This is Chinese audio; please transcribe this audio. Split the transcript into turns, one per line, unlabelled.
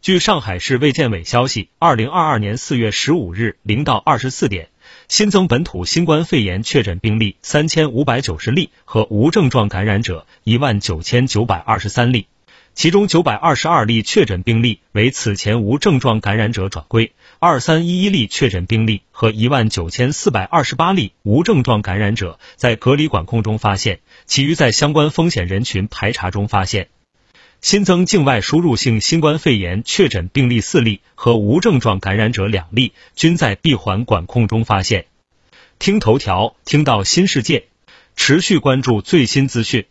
据上海市卫健委消息，二零二二年四月十五日零到二十四点，新增本土新冠肺炎确诊病例三千五百九十例和无症状感染者一万九千九百二十三例。其中九百二十二例确诊病例为此前无症状感染者转归，二三一一例确诊病例和一万九千四百二十八例无症状感染者在隔离管控中发现，其余在相关风险人群排查中发现。新增境外输入性新冠肺炎确诊病例四例和无症状感染者两例，均在闭环管控中发现。听头条，听到新世界，持续关注最新资讯。